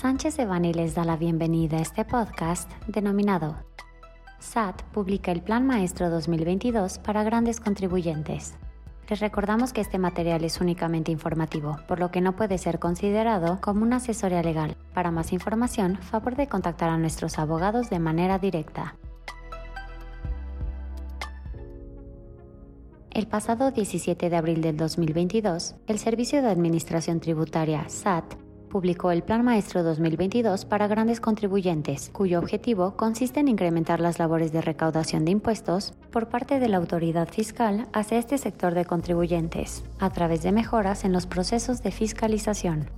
Sánchez de Bani les da la bienvenida a este podcast denominado SAT publica el Plan Maestro 2022 para grandes contribuyentes. Les recordamos que este material es únicamente informativo, por lo que no puede ser considerado como una asesoría legal. Para más información, favor de contactar a nuestros abogados de manera directa. El pasado 17 de abril del 2022, el Servicio de Administración Tributaria, SAT, publicó el Plan Maestro 2022 para grandes contribuyentes, cuyo objetivo consiste en incrementar las labores de recaudación de impuestos por parte de la autoridad fiscal hacia este sector de contribuyentes, a través de mejoras en los procesos de fiscalización.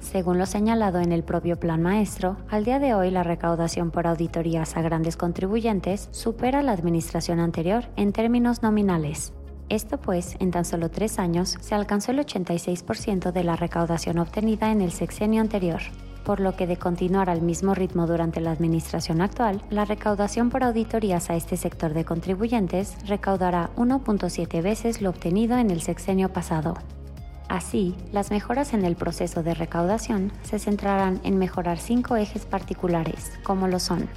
Según lo señalado en el propio Plan Maestro, al día de hoy la recaudación por auditorías a grandes contribuyentes supera la administración anterior en términos nominales, esto pues, en tan solo tres años se alcanzó el 86% de la recaudación obtenida en el sexenio anterior, por lo que de continuar al mismo ritmo durante la administración actual, la recaudación por auditorías a este sector de contribuyentes recaudará 1.7 veces lo obtenido en el sexenio pasado. Así, las mejoras en el proceso de recaudación se centrarán en mejorar cinco ejes particulares, como lo son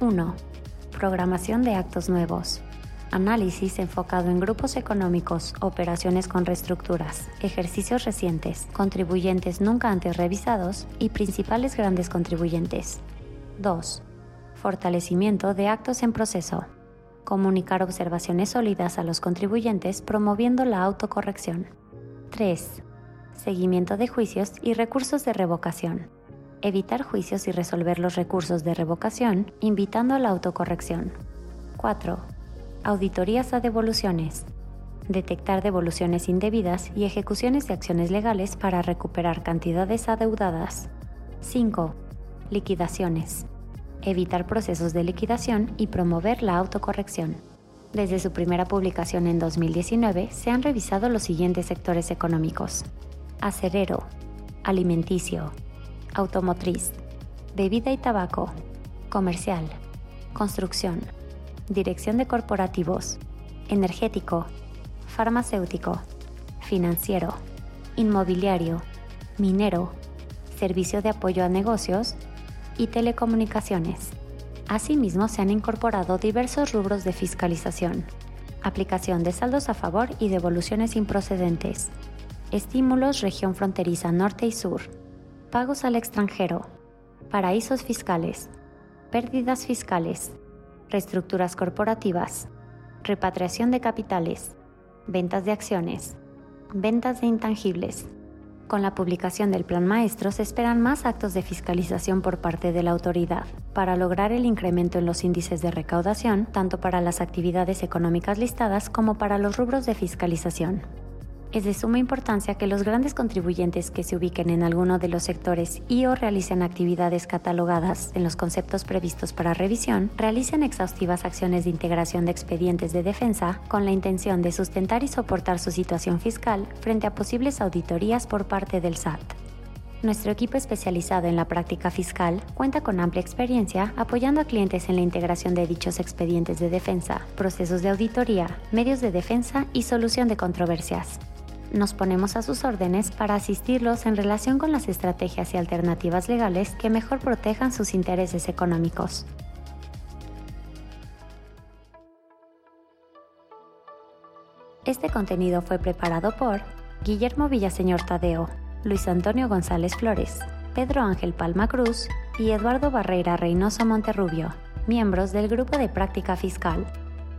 1. Programación de actos nuevos análisis enfocado en grupos económicos, operaciones con reestructuras, ejercicios recientes, contribuyentes nunca antes revisados y principales grandes contribuyentes. 2. Fortalecimiento de actos en proceso. Comunicar observaciones sólidas a los contribuyentes promoviendo la autocorrección. 3. Seguimiento de juicios y recursos de revocación. Evitar juicios y resolver los recursos de revocación, invitando a la autocorrección. 4 auditorías a devoluciones, detectar devoluciones indebidas y ejecuciones de acciones legales para recuperar cantidades adeudadas. 5. Liquidaciones. Evitar procesos de liquidación y promover la autocorrección. Desde su primera publicación en 2019 se han revisado los siguientes sectores económicos. Acerero, alimenticio, automotriz, bebida y tabaco, comercial, construcción, Dirección de Corporativos, Energético, Farmacéutico, Financiero, Inmobiliario, Minero, Servicio de Apoyo a Negocios y Telecomunicaciones. Asimismo, se han incorporado diversos rubros de fiscalización, aplicación de saldos a favor y devoluciones improcedentes, estímulos región fronteriza norte y sur, pagos al extranjero, paraísos fiscales, pérdidas fiscales, reestructuras corporativas, repatriación de capitales, ventas de acciones, ventas de intangibles. Con la publicación del Plan Maestro se esperan más actos de fiscalización por parte de la autoridad para lograr el incremento en los índices de recaudación tanto para las actividades económicas listadas como para los rubros de fiscalización. Es de suma importancia que los grandes contribuyentes que se ubiquen en alguno de los sectores y o realicen actividades catalogadas en los conceptos previstos para revisión, realicen exhaustivas acciones de integración de expedientes de defensa con la intención de sustentar y soportar su situación fiscal frente a posibles auditorías por parte del SAT. Nuestro equipo especializado en la práctica fiscal cuenta con amplia experiencia apoyando a clientes en la integración de dichos expedientes de defensa, procesos de auditoría, medios de defensa y solución de controversias nos ponemos a sus órdenes para asistirlos en relación con las estrategias y alternativas legales que mejor protejan sus intereses económicos. Este contenido fue preparado por Guillermo Villaseñor Tadeo, Luis Antonio González Flores, Pedro Ángel Palma Cruz y Eduardo Barreira Reynoso Monterrubio, miembros del Grupo de Práctica Fiscal.